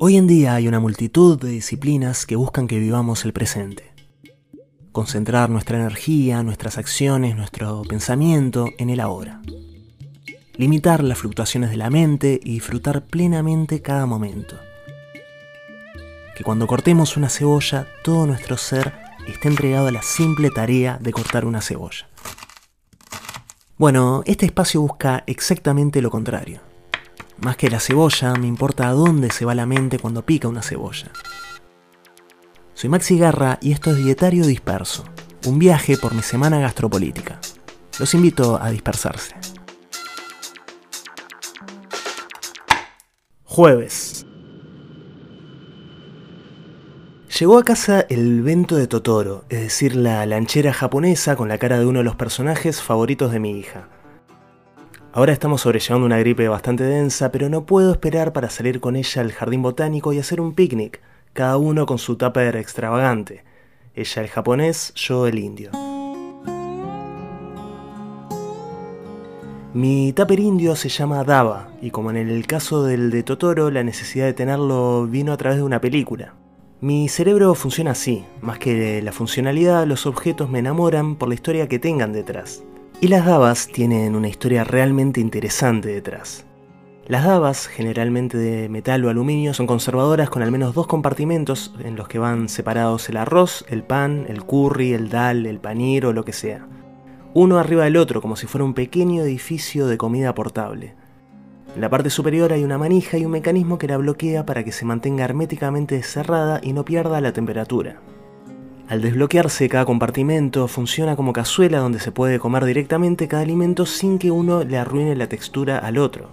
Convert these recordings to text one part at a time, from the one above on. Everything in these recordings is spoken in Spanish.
Hoy en día hay una multitud de disciplinas que buscan que vivamos el presente. Concentrar nuestra energía, nuestras acciones, nuestro pensamiento en el ahora. Limitar las fluctuaciones de la mente y disfrutar plenamente cada momento. Que cuando cortemos una cebolla, todo nuestro ser esté entregado a la simple tarea de cortar una cebolla. Bueno, este espacio busca exactamente lo contrario más que la cebolla, me importa a dónde se va la mente cuando pica una cebolla. Soy Maxi Garra y esto es Dietario Disperso, un viaje por mi semana gastropolítica. Los invito a dispersarse. Jueves. Llegó a casa el vento de Totoro, es decir, la lanchera japonesa con la cara de uno de los personajes favoritos de mi hija. Ahora estamos sobrellevando una gripe bastante densa, pero no puedo esperar para salir con ella al jardín botánico y hacer un picnic, cada uno con su tupper extravagante. Ella el japonés, yo el indio. Mi tupper indio se llama Dava, y como en el caso del de Totoro, la necesidad de tenerlo vino a través de una película. Mi cerebro funciona así, más que la funcionalidad, los objetos me enamoran por la historia que tengan detrás. Y las dabas tienen una historia realmente interesante detrás. Las dabas, generalmente de metal o aluminio, son conservadoras con al menos dos compartimentos en los que van separados el arroz, el pan, el curry, el dal, el panir o lo que sea. Uno arriba del otro, como si fuera un pequeño edificio de comida portable. En la parte superior hay una manija y un mecanismo que la bloquea para que se mantenga herméticamente cerrada y no pierda la temperatura. Al desbloquearse cada compartimento, funciona como cazuela donde se puede comer directamente cada alimento sin que uno le arruine la textura al otro.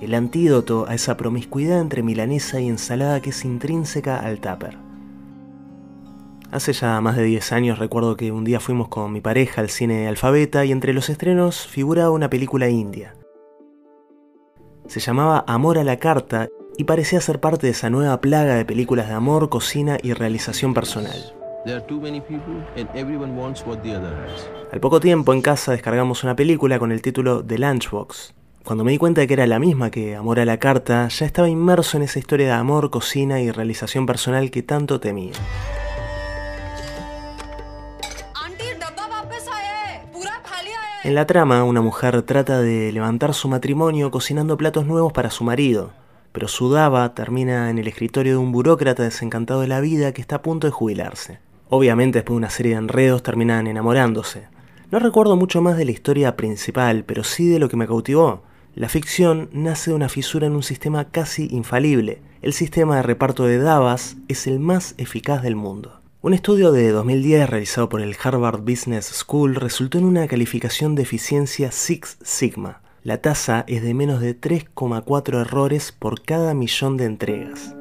El antídoto a esa promiscuidad entre milanesa y ensalada que es intrínseca al tupper. Hace ya más de 10 años recuerdo que un día fuimos con mi pareja al cine Alfabeta y entre los estrenos figuraba una película india. Se llamaba Amor a la Carta y parecía ser parte de esa nueva plaga de películas de amor, cocina y realización personal. Al poco tiempo en casa descargamos una película con el título The Lunchbox. Cuando me di cuenta de que era la misma que Amor a la Carta, ya estaba inmerso en esa historia de amor, cocina y realización personal que tanto temía. En la trama, una mujer trata de levantar su matrimonio cocinando platos nuevos para su marido, pero su daba termina en el escritorio de un burócrata desencantado de la vida que está a punto de jubilarse. Obviamente después de una serie de enredos terminan enamorándose. No recuerdo mucho más de la historia principal, pero sí de lo que me cautivó. La ficción nace de una fisura en un sistema casi infalible. El sistema de reparto de Davas es el más eficaz del mundo. Un estudio de 2010 realizado por el Harvard Business School resultó en una calificación de eficiencia Six Sigma. La tasa es de menos de 3,4 errores por cada millón de entregas.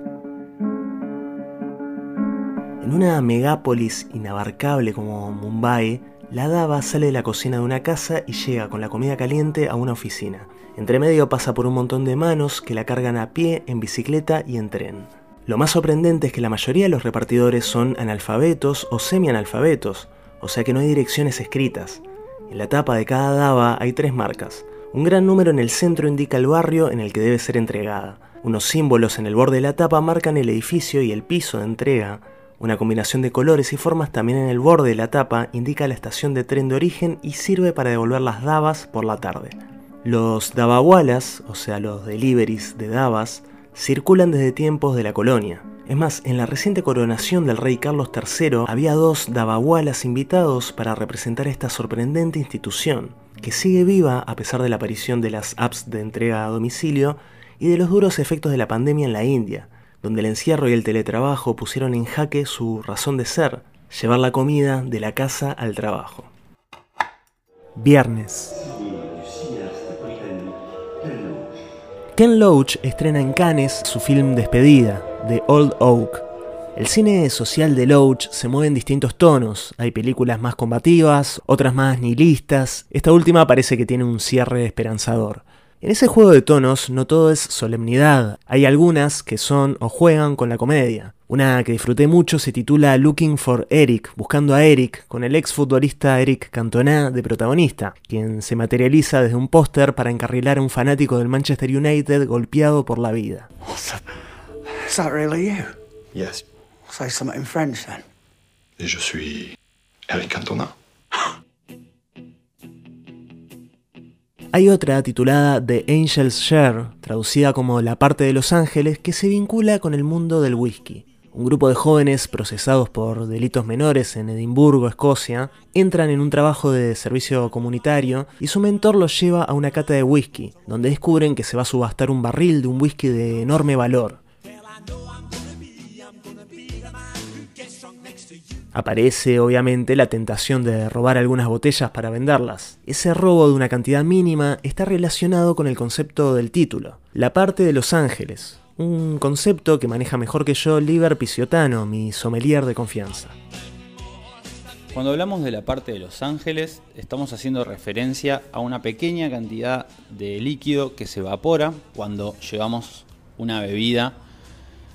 En una megápolis inabarcable como Mumbai, la dava sale de la cocina de una casa y llega con la comida caliente a una oficina. Entre medio pasa por un montón de manos que la cargan a pie, en bicicleta y en tren. Lo más sorprendente es que la mayoría de los repartidores son analfabetos o semianalfabetos, o sea que no hay direcciones escritas. En la tapa de cada dava hay tres marcas. Un gran número en el centro indica el barrio en el que debe ser entregada. Unos símbolos en el borde de la tapa marcan el edificio y el piso de entrega, una combinación de colores y formas también en el borde de la tapa indica la estación de tren de origen y sirve para devolver las davas por la tarde. Los davawalas, o sea los deliveries de davas, circulan desde tiempos de la colonia. Es más, en la reciente coronación del rey Carlos III había dos davawalas invitados para representar esta sorprendente institución, que sigue viva a pesar de la aparición de las apps de entrega a domicilio y de los duros efectos de la pandemia en la India, donde el encierro y el teletrabajo pusieron en jaque su razón de ser, llevar la comida de la casa al trabajo. Viernes. Ken Loach estrena en Cannes su film Despedida, The Old Oak. El cine social de Loach se mueve en distintos tonos. Hay películas más combativas, otras más nihilistas. Esta última parece que tiene un cierre esperanzador. En ese juego de tonos no todo es solemnidad, hay algunas que son o juegan con la comedia. Una que disfruté mucho se titula Looking for Eric, buscando a Eric, con el ex futbolista Eric Cantona de protagonista, quien se materializa desde un póster para encarrilar a un fanático del Manchester United golpeado por la vida. Is that really you? Yes. Say something in French then. Et je suis Eric Cantona. Hay otra titulada The Angel's Share, traducida como La parte de los ángeles, que se vincula con el mundo del whisky. Un grupo de jóvenes procesados por delitos menores en Edimburgo, Escocia, entran en un trabajo de servicio comunitario y su mentor los lleva a una cata de whisky, donde descubren que se va a subastar un barril de un whisky de enorme valor. Aparece obviamente la tentación de robar algunas botellas para venderlas. Ese robo de una cantidad mínima está relacionado con el concepto del título, la parte de Los Ángeles, un concepto que maneja mejor que yo Liber Pisiotano, mi sommelier de confianza. Cuando hablamos de la parte de Los Ángeles, estamos haciendo referencia a una pequeña cantidad de líquido que se evapora cuando llevamos una bebida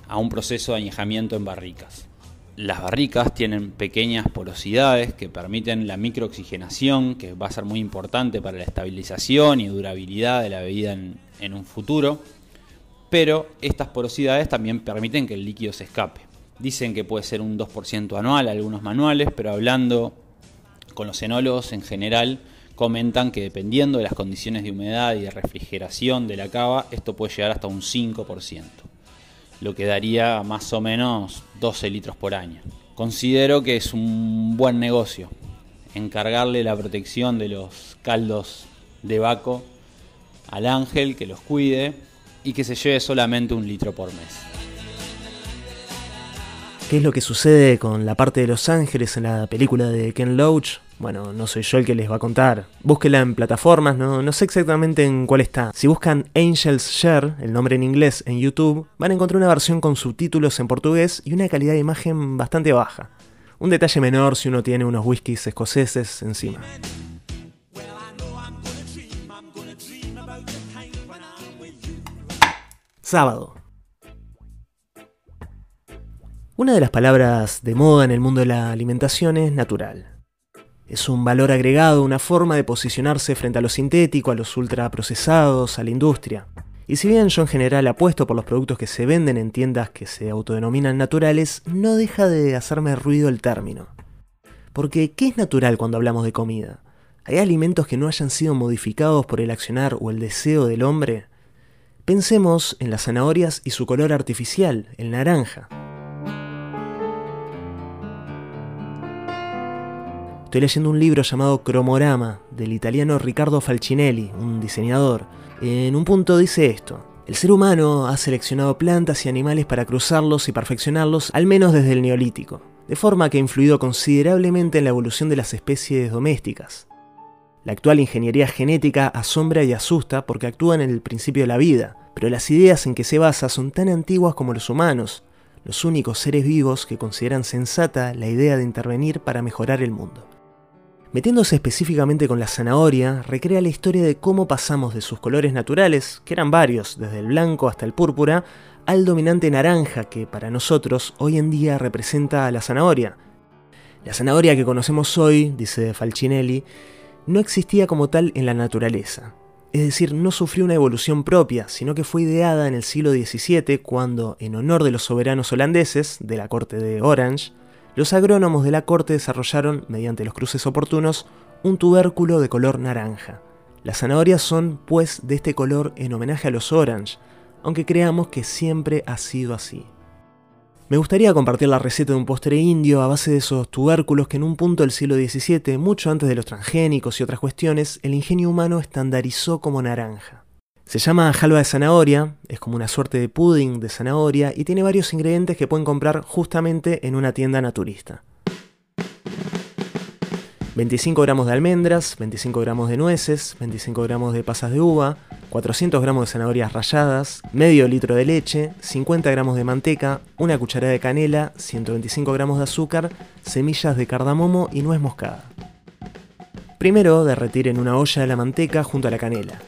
a un proceso de añejamiento en barricas. Las barricas tienen pequeñas porosidades que permiten la microoxigenación, que va a ser muy importante para la estabilización y durabilidad de la bebida en, un futuro. Pero estas porosidades también permiten que el líquido se escape. Dicen que puede ser un 2% anual, algunos manuales, pero hablando con los enólogos en general, comentan que dependiendo de las condiciones de humedad y de refrigeración de la cava, esto puede llegar hasta un 5% lo que daría más o menos 12 litros por año. Considero que es un buen negocio encargarle la protección de los caldos de Baco al ángel, que los cuide y que se lleve solamente un litro por mes. ¿Qué es lo que sucede con la parte de Los Ángeles en la película de Ken Loach? Bueno, no soy yo el que les va a contar. Búsquela en plataformas, no, no sé exactamente en cuál está. Si buscan Angels Share, el nombre en inglés, en YouTube, van a encontrar una versión con subtítulos en portugués y una calidad de imagen bastante baja. Un detalle menor si uno tiene unos whiskies escoceses encima. Sábado. Una de las palabras de moda en el mundo de la alimentación es natural. Es un valor agregado, una forma de posicionarse frente a lo sintético, a los ultraprocesados, a la industria. Y si bien yo en general apuesto por los productos que se venden en tiendas que se autodenominan naturales, no deja de hacerme ruido el término. Porque, ¿qué es natural cuando hablamos de comida? ¿Hay alimentos que no hayan sido modificados por el accionar o el deseo del hombre? Pensemos en las zanahorias y su color artificial, el naranja. Estoy leyendo un libro llamado Cromorama del italiano Riccardo Falcinelli, un diseñador. En un punto dice esto. El ser humano ha seleccionado plantas y animales para cruzarlos y perfeccionarlos, al menos desde el neolítico, de forma que ha influido considerablemente en la evolución de las especies domésticas. La actual ingeniería genética asombra y asusta porque actúa en el principio de la vida, pero las ideas en que se basa son tan antiguas como los humanos, los únicos seres vivos que consideran sensata la idea de intervenir para mejorar el mundo. Metiéndose específicamente con la zanahoria, recrea la historia de cómo pasamos de sus colores naturales, que eran varios, desde el blanco hasta el púrpura, al dominante naranja que para nosotros hoy en día representa a la zanahoria. La zanahoria que conocemos hoy, dice Falcinelli, no existía como tal en la naturaleza. Es decir, no sufrió una evolución propia, sino que fue ideada en el siglo XVII cuando, en honor de los soberanos holandeses, de la corte de Orange, los agrónomos de la corte desarrollaron, mediante los cruces oportunos, un tubérculo de color naranja. Las zanahorias son, pues, de este color en homenaje a los orange, aunque creamos que siempre ha sido así. Me gustaría compartir la receta de un postre indio a base de esos tubérculos que en un punto del siglo XVII, mucho antes de los transgénicos y otras cuestiones, el ingenio humano estandarizó como naranja. Se llama jalva de zanahoria, es como una suerte de pudding de zanahoria y tiene varios ingredientes que pueden comprar justamente en una tienda naturista. 25 gramos de almendras, 25 gramos de nueces, 25 gramos de pasas de uva, 400 gramos de zanahorias ralladas, medio litro de leche, 50 gramos de manteca, una cucharada de canela, 125 gramos de azúcar, semillas de cardamomo y nuez moscada. Primero derretir en una olla la manteca junto a la canela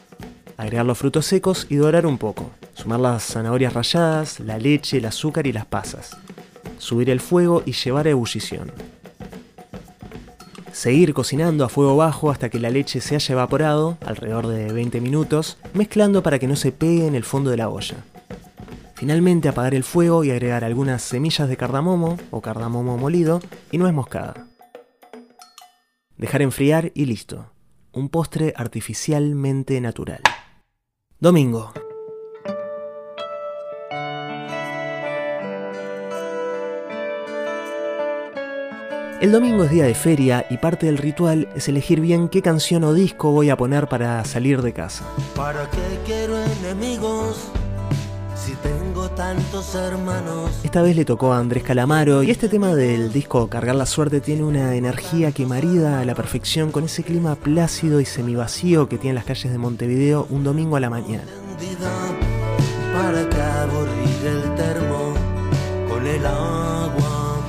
agregar los frutos secos y dorar un poco. Sumar las zanahorias ralladas, la leche, el azúcar y las pasas. Subir el fuego y llevar a ebullición. Seguir cocinando a fuego bajo hasta que la leche se haya evaporado, alrededor de 20 minutos, mezclando para que no se pegue en el fondo de la olla. Finalmente apagar el fuego y agregar algunas semillas de cardamomo o cardamomo molido y nuez moscada. Dejar enfriar y listo. Un postre artificialmente natural. Domingo. El domingo es día de feria y parte del ritual es elegir bien qué canción o disco voy a poner para salir de casa. ¿Para quiero enemigos tantos hermanos? Esta vez le tocó a Andrés Calamaro y este tema del disco Cargar la Suerte tiene una energía que marida a la perfección con ese clima plácido y semivacío que tienen las calles de Montevideo un domingo a la mañana. Encendida, ¿Para qué aburrir el termo con el agua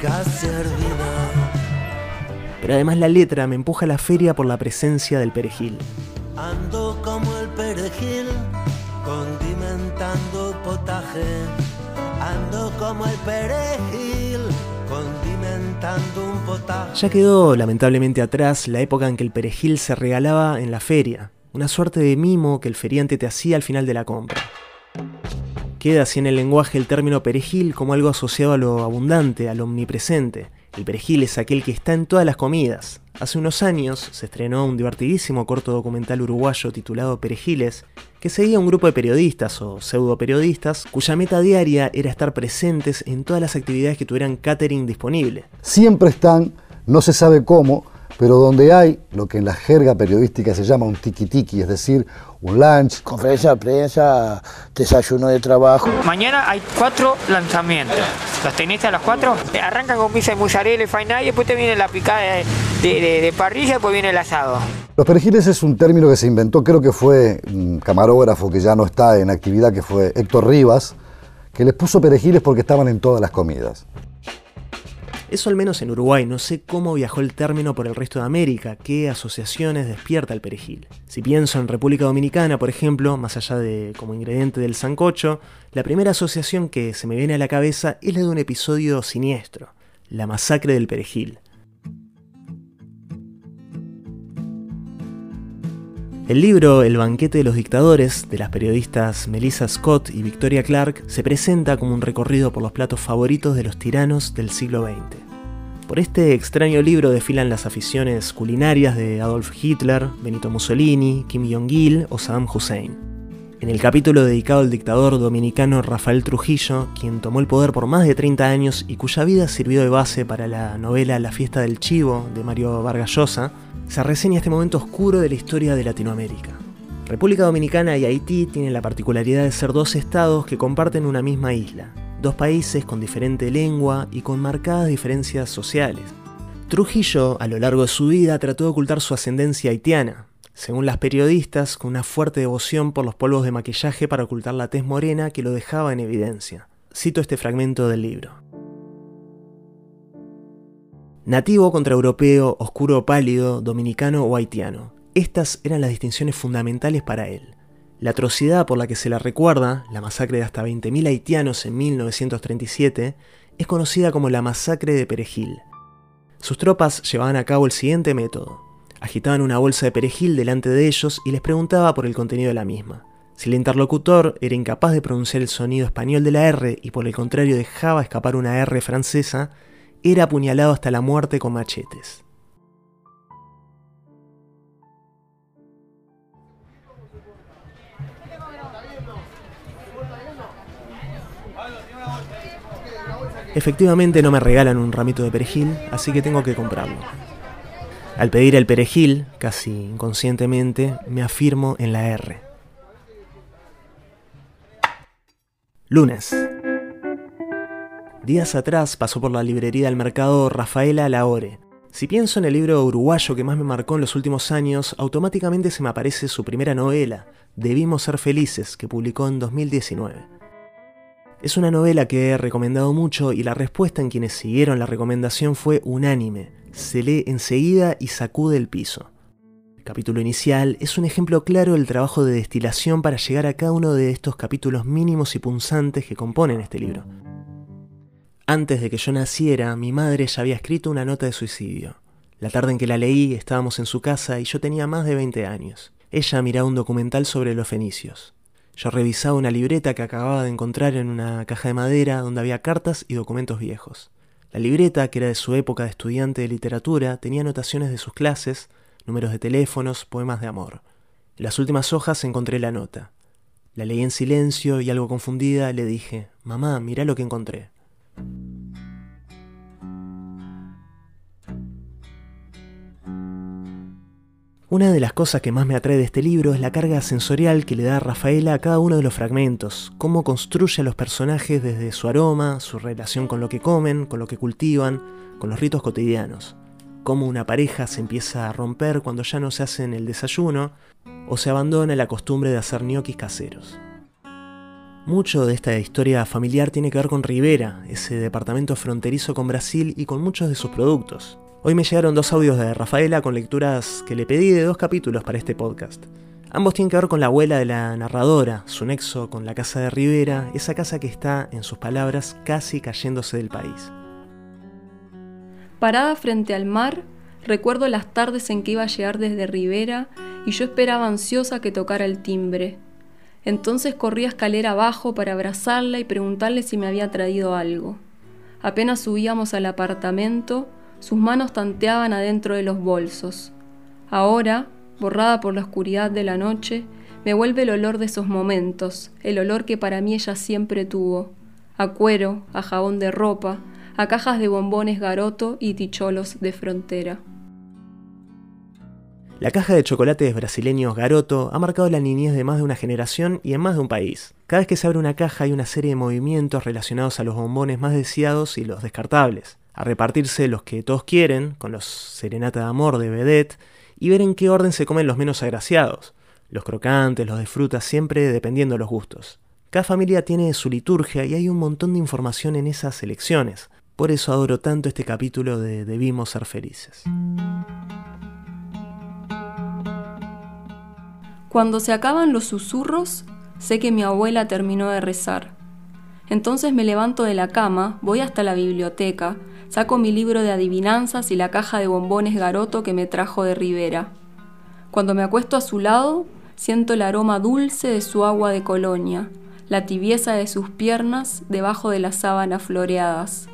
casi hervida? Pero además la letra me empuja a la feria por la presencia del perejil. Ando como el perejil condimentando Ya quedó lamentablemente atrás la época en que el perejil se regalaba en la feria, una suerte de mimo que el feriante te hacía al final de la compra. Queda así en el lenguaje el término perejil como algo asociado a lo abundante, a lo omnipresente. El perejil es aquel que está en todas las comidas. Hace unos años se estrenó un divertidísimo corto documental uruguayo titulado Perejiles, que seguía un grupo de periodistas o pseudo periodistas cuya meta diaria era estar presentes en todas las actividades que tuvieran catering disponible. siempre están, no se sabe cómo, pero donde hay lo que en la jerga periodística se llama un tiki-tiki, es decir, un lunch, Conferencia de prensa, desayuno de trabajo. Mañana hay cuatro lanzamientos. ¿Los tenés a las cuatro? Eh, Arrancan con pizza de mozzarella y y después te viene la picada de, de- de- de parrilla después viene el asado. Los perejiles es un término que se inventó, creo que fue un camarógrafo que ya no está en actividad, que fue Héctor Rivas, que les puso perejiles porque estaban en todas las comidas. Eso al menos en Uruguay, no sé cómo viajó el término por el resto de América, qué asociaciones despierta el perejil. Si pienso en República Dominicana, por ejemplo, más allá de como ingrediente del sancocho, la primera asociación que se me viene a la cabeza es la de un episodio siniestro, la masacre del perejil. El libro El banquete de los dictadores, de las periodistas Melissa Scott y Victoria Clark, se presenta como un recorrido por los platos favoritos de los tiranos del siglo XX. Por este extraño libro desfilan las aficiones culinarias de Adolf Hitler, Benito Mussolini, Kim Jong-il o Saddam Hussein. En el capítulo dedicado al dictador dominicano Rafael Trujillo, quien tomó el poder por más de 30 años y cuya vida sirvió de base para la novela La fiesta del chivo de Mario Vargas Llosa, se reseña este momento oscuro de la historia de Latinoamérica. República Dominicana y Haití tienen la particularidad de ser dos estados que comparten una misma isla, dos países con diferente lengua y con marcadas diferencias sociales. Trujillo, a lo largo de su vida, trató de ocultar su ascendencia haitiana, según las periodistas, con una fuerte devoción por los polvos de maquillaje para ocultar la tez morena que lo dejaba en evidencia. Cito este fragmento del libro. Nativo contra europeo, oscuro o pálido, dominicano o haitiano. Estas eran las distinciones fundamentales para él. La atrocidad por la que se la recuerda, la masacre de hasta 20.000 haitianos en 1937, es conocida como la masacre de Perejil. Sus tropas llevaban a cabo el siguiente método. Agitaban una bolsa de perejil delante de ellos y les preguntaba por el contenido de la misma. Si el interlocutor era incapaz de pronunciar el sonido español de la R y por el contrario dejaba escapar una R francesa, era apuñalado hasta la muerte con machetes. Efectivamente no me regalan un ramito de perejil, así que tengo que comprarlo. Al pedir el perejil, casi inconscientemente, me afirmo en la R. Lunes. Días atrás pasó por la librería del mercado Rafaela Laore. Si pienso en el libro uruguayo que más me marcó en los últimos años, automáticamente se me aparece su primera novela, Debimos ser felices, que publicó en 2019. Es una novela que he recomendado mucho y la respuesta en quienes siguieron la recomendación fue unánime. Se lee enseguida y sacude el piso. El capítulo inicial es un ejemplo claro del trabajo de destilación para llegar a cada uno de estos capítulos mínimos y punzantes que componen este libro. Antes de que yo naciera, mi madre ya había escrito una nota de suicidio. La tarde en que la leí estábamos en su casa y yo tenía más de 20 años. Ella miraba un documental sobre los fenicios. Yo revisaba una libreta que acababa de encontrar en una caja de madera donde había cartas y documentos viejos. La libreta, que era de su época de estudiante de literatura, tenía anotaciones de sus clases, números de teléfonos, poemas de amor. En las últimas hojas encontré la nota. La leí en silencio y algo confundida le dije, Mamá, mira lo que encontré. Una de las cosas que más me atrae de este libro es la carga sensorial que le da Rafaela a cada uno de los fragmentos, cómo construye a los personajes desde su aroma, su relación con lo que comen, con lo que cultivan, con los ritos cotidianos, cómo una pareja se empieza a romper cuando ya no se hacen el desayuno o se abandona la costumbre de hacer ñoquis caseros. Mucho de esta historia familiar tiene que ver con Rivera, ese departamento fronterizo con Brasil y con muchos de sus productos. Hoy me llegaron dos audios de Rafaela con lecturas que le pedí de dos capítulos para este podcast. Ambos tienen que ver con la abuela de la narradora, su nexo con la casa de Rivera, esa casa que está, en sus palabras, casi cayéndose del país. Parada frente al mar, recuerdo las tardes en que iba a llegar desde Rivera y yo esperaba ansiosa que tocara el timbre. Entonces corría escalera abajo para abrazarla y preguntarle si me había traído algo. Apenas subíamos al apartamento, sus manos tanteaban adentro de los bolsos. Ahora, borrada por la oscuridad de la noche, me vuelve el olor de esos momentos, el olor que para mí ella siempre tuvo, a cuero, a jabón de ropa, a cajas de bombones garoto y ticholos de frontera. La caja de chocolates brasileños Garoto ha marcado la niñez de más de una generación y en más de un país. Cada vez que se abre una caja hay una serie de movimientos relacionados a los bombones más deseados y los descartables a repartirse los que todos quieren, con los serenata de amor de vedette, y ver en qué orden se comen los menos agraciados, los crocantes, los de fruta, siempre dependiendo de los gustos. Cada familia tiene su liturgia y hay un montón de información en esas elecciones. Por eso adoro tanto este capítulo de Debimos ser felices. Cuando se acaban los susurros, sé que mi abuela terminó de rezar. Entonces me levanto de la cama, voy hasta la biblioteca Saco mi libro de adivinanzas y la caja de bombones garoto que me trajo de Rivera. Cuando me acuesto a su lado, siento el aroma dulce de su agua de colonia, la tibieza de sus piernas debajo de las sábanas floreadas.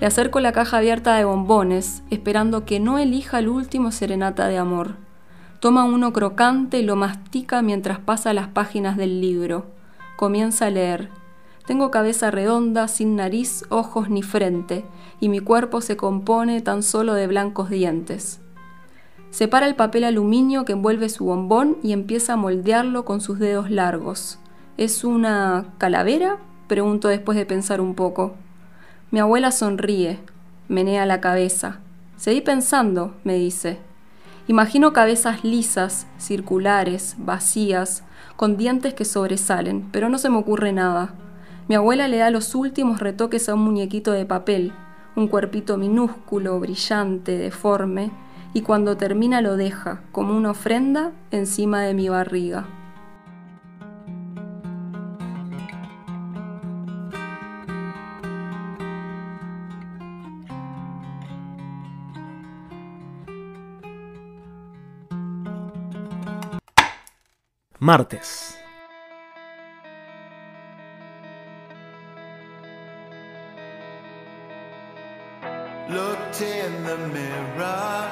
Le acerco la caja abierta de bombones, esperando que no elija el último serenata de amor. Toma uno crocante y lo mastica mientras pasa las páginas del libro. Comienza a leer. Tengo cabeza redonda, sin nariz, ojos ni frente, y mi cuerpo se compone tan solo de blancos dientes. Separa el papel aluminio que envuelve su bombón y empieza a moldearlo con sus dedos largos. ¿Es una calavera? pregunto después de pensar un poco. Mi abuela sonríe, menea la cabeza. Seguí pensando, me dice. Imagino cabezas lisas, circulares, vacías, con dientes que sobresalen, pero no se me ocurre nada. Mi abuela le da los últimos retoques a un muñequito de papel, un cuerpito minúsculo, brillante, deforme, y cuando termina lo deja, como una ofrenda, encima de mi barriga. Martes. The mirror.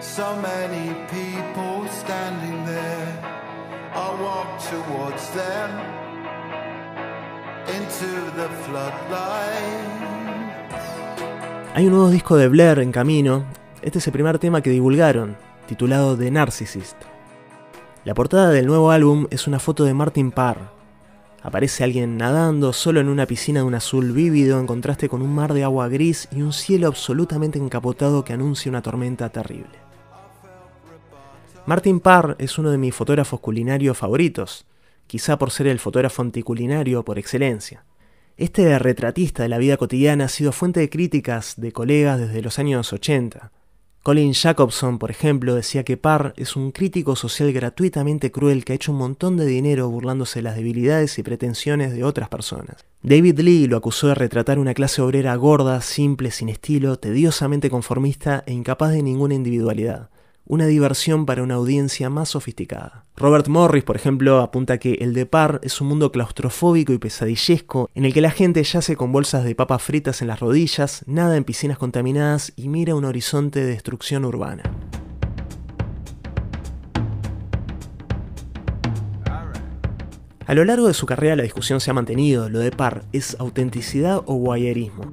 So many people standing there. I walked towards them into the floodlight. Hay un nuevo disco de Blair en camino. Este es el primer tema que divulgaron, titulado The Narcissist. La portada del nuevo álbum es una foto de Martin Parr, Aparece alguien nadando solo en una piscina de un azul vívido en contraste con un mar de agua gris y un cielo absolutamente encapotado que anuncia una tormenta terrible. Martin Parr es uno de mis fotógrafos culinarios favoritos, quizá por ser el fotógrafo anticulinario por excelencia. Este retratista de la vida cotidiana ha sido fuente de críticas de colegas desde los años 80. Colin Jacobson, por ejemplo, decía que Parr es un crítico social gratuitamente cruel que ha hecho un montón de dinero burlándose de las debilidades y pretensiones de otras personas. David Lee lo acusó de retratar una clase obrera gorda, simple, sin estilo, tediosamente conformista e incapaz de ninguna individualidad. Una diversión para una audiencia más sofisticada. Robert Morris, por ejemplo, apunta que el de Par es un mundo claustrofóbico y pesadillesco en el que la gente yace con bolsas de papas fritas en las rodillas, nada en piscinas contaminadas y mira un horizonte de destrucción urbana. A lo largo de su carrera la discusión se ha mantenido, lo de Parr es autenticidad o guayerismo.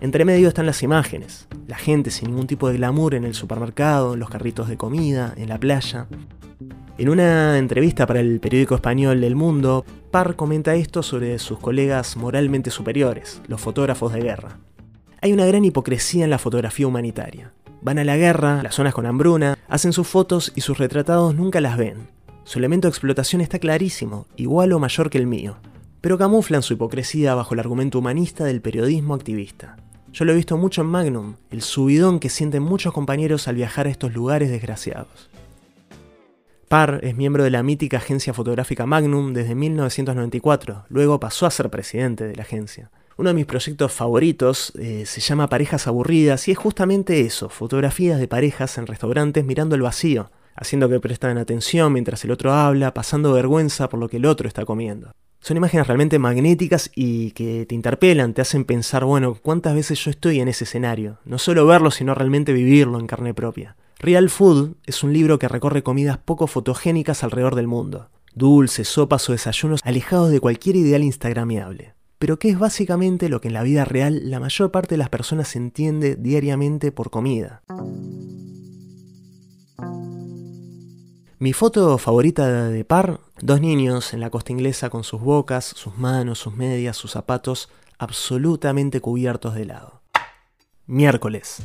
Entre medio están las imágenes, la gente sin ningún tipo de glamour en el supermercado, en los carritos de comida, en la playa. En una entrevista para el periódico español El Mundo, Parr comenta esto sobre sus colegas moralmente superiores, los fotógrafos de guerra. Hay una gran hipocresía en la fotografía humanitaria. Van a la guerra, las zonas con hambruna, hacen sus fotos y sus retratados nunca las ven. Su elemento de explotación está clarísimo, igual o mayor que el mío, pero camuflan su hipocresía bajo el argumento humanista del periodismo activista. Yo lo he visto mucho en Magnum, el subidón que sienten muchos compañeros al viajar a estos lugares desgraciados. Parr es miembro de la mítica agencia fotográfica Magnum desde 1994, luego pasó a ser presidente de la agencia. Uno de mis proyectos favoritos eh, se llama Parejas Aburridas y es justamente eso, fotografías de parejas en restaurantes mirando el vacío, haciendo que prestan atención mientras el otro habla, pasando vergüenza por lo que el otro está comiendo. Son imágenes realmente magnéticas y que te interpelan, te hacen pensar, bueno, ¿cuántas veces yo estoy en ese escenario? No solo verlo, sino realmente vivirlo en carne propia. Real Food es un libro que recorre comidas poco fotogénicas alrededor del mundo. Dulces, sopas o desayunos alejados de cualquier ideal instagramiable. Pero que es básicamente lo que en la vida real la mayor parte de las personas entiende diariamente por comida. Mi foto favorita de par, dos niños en la costa inglesa con sus bocas, sus manos, sus medias, sus zapatos absolutamente cubiertos de helado. Miércoles.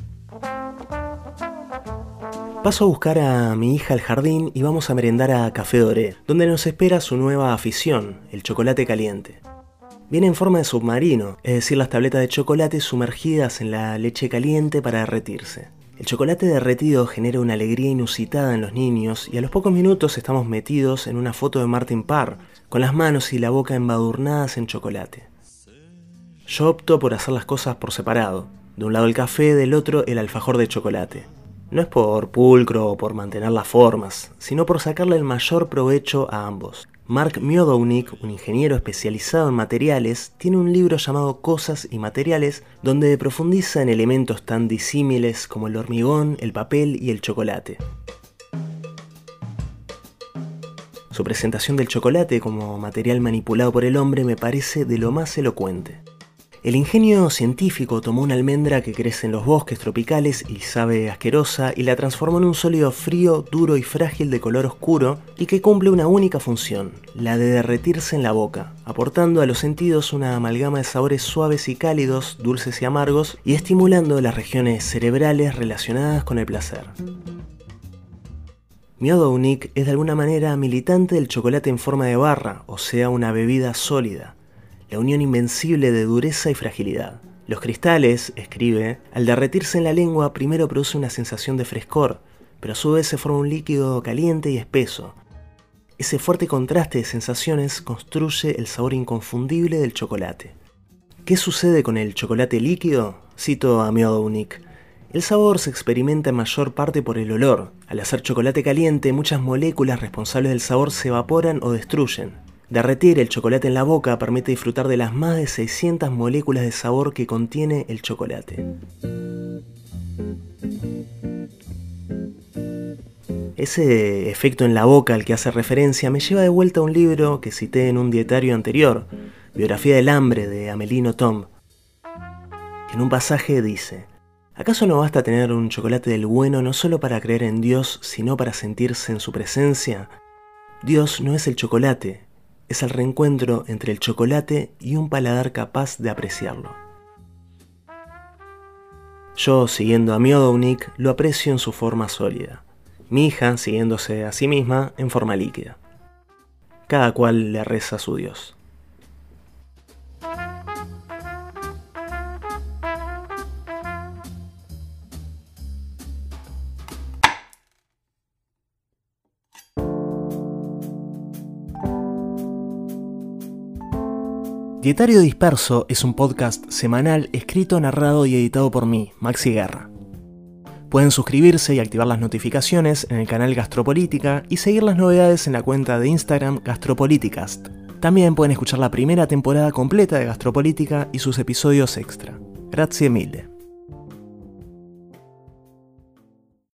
Paso a buscar a mi hija al jardín y vamos a merendar a Café Doré, donde nos espera su nueva afición, el chocolate caliente. Viene en forma de submarino, es decir, las tabletas de chocolate sumergidas en la leche caliente para derretirse. El chocolate derretido genera una alegría inusitada en los niños y a los pocos minutos estamos metidos en una foto de Martin Parr, con las manos y la boca embadurnadas en chocolate. Yo opto por hacer las cosas por separado, de un lado el café, del otro el alfajor de chocolate. No es por pulcro o por mantener las formas, sino por sacarle el mayor provecho a ambos. Mark Miodownik, un ingeniero especializado en materiales, tiene un libro llamado Cosas y Materiales, donde profundiza en elementos tan disímiles como el hormigón, el papel y el chocolate. Su presentación del chocolate como material manipulado por el hombre me parece de lo más elocuente. El ingenio científico tomó una almendra que crece en los bosques tropicales y sabe asquerosa y la transformó en un sólido frío, duro y frágil de color oscuro y que cumple una única función, la de derretirse en la boca, aportando a los sentidos una amalgama de sabores suaves y cálidos, dulces y amargos y estimulando las regiones cerebrales relacionadas con el placer. Miodownik es de alguna manera militante del chocolate en forma de barra, o sea, una bebida sólida la unión invencible de dureza y fragilidad. Los cristales, escribe, al derretirse en la lengua primero produce una sensación de frescor, pero a su vez se forma un líquido caliente y espeso. Ese fuerte contraste de sensaciones construye el sabor inconfundible del chocolate. ¿Qué sucede con el chocolate líquido? Cito a Miodownik. El sabor se experimenta en mayor parte por el olor. Al hacer chocolate caliente, muchas moléculas responsables del sabor se evaporan o destruyen. Derretir el chocolate en la boca permite disfrutar de las más de 600 moléculas de sabor que contiene el chocolate. Ese efecto en la boca al que hace referencia me lleva de vuelta a un libro que cité en un dietario anterior, Biografía del Hambre de Amelino Tom. En un pasaje dice, ¿acaso no basta tener un chocolate del bueno no solo para creer en Dios, sino para sentirse en su presencia? Dios no es el chocolate, es el reencuentro entre el chocolate y un paladar capaz de apreciarlo. Yo, siguiendo a Miodownik, lo aprecio en su forma sólida. Mi hija, siguiéndose a sí misma, en forma líquida. Cada cual le reza a su Dios. Dietario Disperso es un podcast semanal escrito, narrado y editado por mí, Maxi Guerra. Pueden suscribirse y activar las notificaciones en el canal Gastropolítica y seguir las novedades en la cuenta de Instagram Gastropolíticast. También pueden escuchar la primera temporada completa de Gastropolítica y sus episodios extra. Grazie mille.